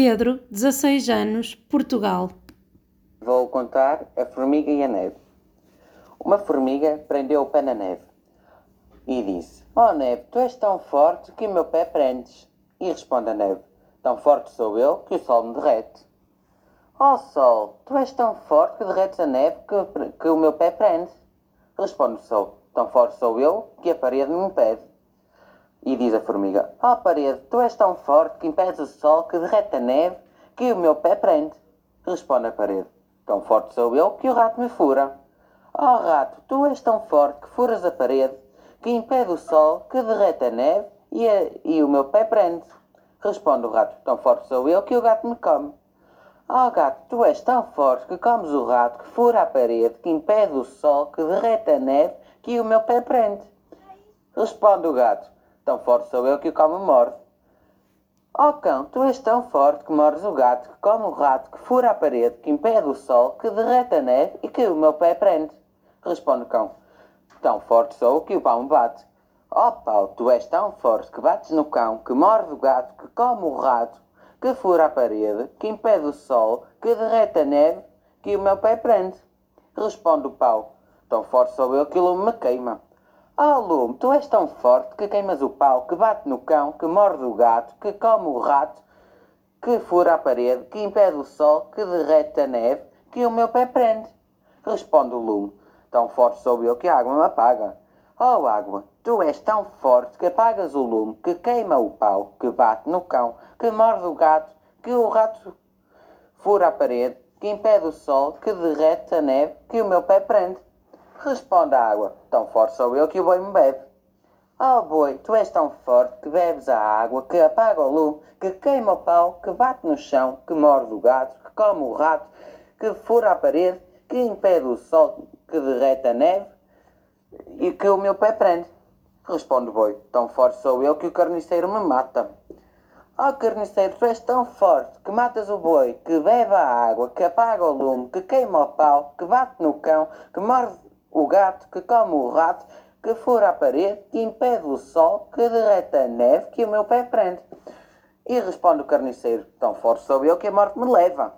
Pedro, 16 anos, Portugal. Vou contar a formiga e a neve. Uma formiga prendeu o pé na neve e disse: Oh neve, tu és tão forte que o meu pé prendes. E responde a neve: Tão forte sou eu que o sol me derrete. Oh sol, tu és tão forte que derretes a neve que, que o meu pé prende. Responde o sol: Tão forte sou eu que a parede me impede. E diz a formiga: Oh parede, tu és tão forte que impedes o sol que derrete a neve que o meu pé prende. Responde a parede: Tão forte sou eu que o rato me fura. Oh rato, tu és tão forte que furas a parede que impede o sol que derrete a neve e, a, e o meu pé prende. Responde o rato: Tão forte sou eu que o gato me come. Oh gato, tu és tão forte que comes o rato que fura a parede, que impede o sol, que derrete a neve, que o meu pé prende. Responde o gato: Tão forte sou eu que o como morde. Oh cão, tu és tão forte que mordes o gato, que come o rato, que fura a parede, que impede o sol, que derrete a neve e que o meu pé prende. Responde o cão: Tão forte sou que o pau me bate. Oh pau, tu és tão forte que bates no cão, que morde o gato, que come o rato, que fura a parede, que impede o sol, que derrete a neve, que o meu pé prende. Responde o pau: Tão forte sou eu que o lume me queima. Oh lume, tu és tão forte que queimas o pau, que bate no cão, que morde o gato, que come o rato, que fura a parede, que impede o sol, que derrete a neve, que o meu pé prende. Responde o lume: Tão forte sou eu que a água me apaga. Oh água, tu és tão forte que apagas o lume, que queima o pau, que bate no cão, que morde o gato, que o rato fura a parede, que impede o sol, que derrete a neve, que o meu pé prende. Responde a água, tão forte sou eu que o boi me bebe. Oh boi, tu és tão forte que bebes a água, que apaga o lume, que queima o pau, que bate no chão, que morde o gato, que come o rato, que fura a parede, que impede o sol, que derrete a neve e que o meu pé prende. Responde o boi, tão forte sou eu que o carniceiro me mata. Oh carniceiro, tu és tão forte que matas o boi, que bebe a água, que apaga o lume, que queima o pau, que bate no cão, que morde o gato, que come o rato, que fura a parede, que impede o sol, que derrete a neve, que o meu pé prende. E responde o carniceiro, tão forte sou eu que a morte me leva.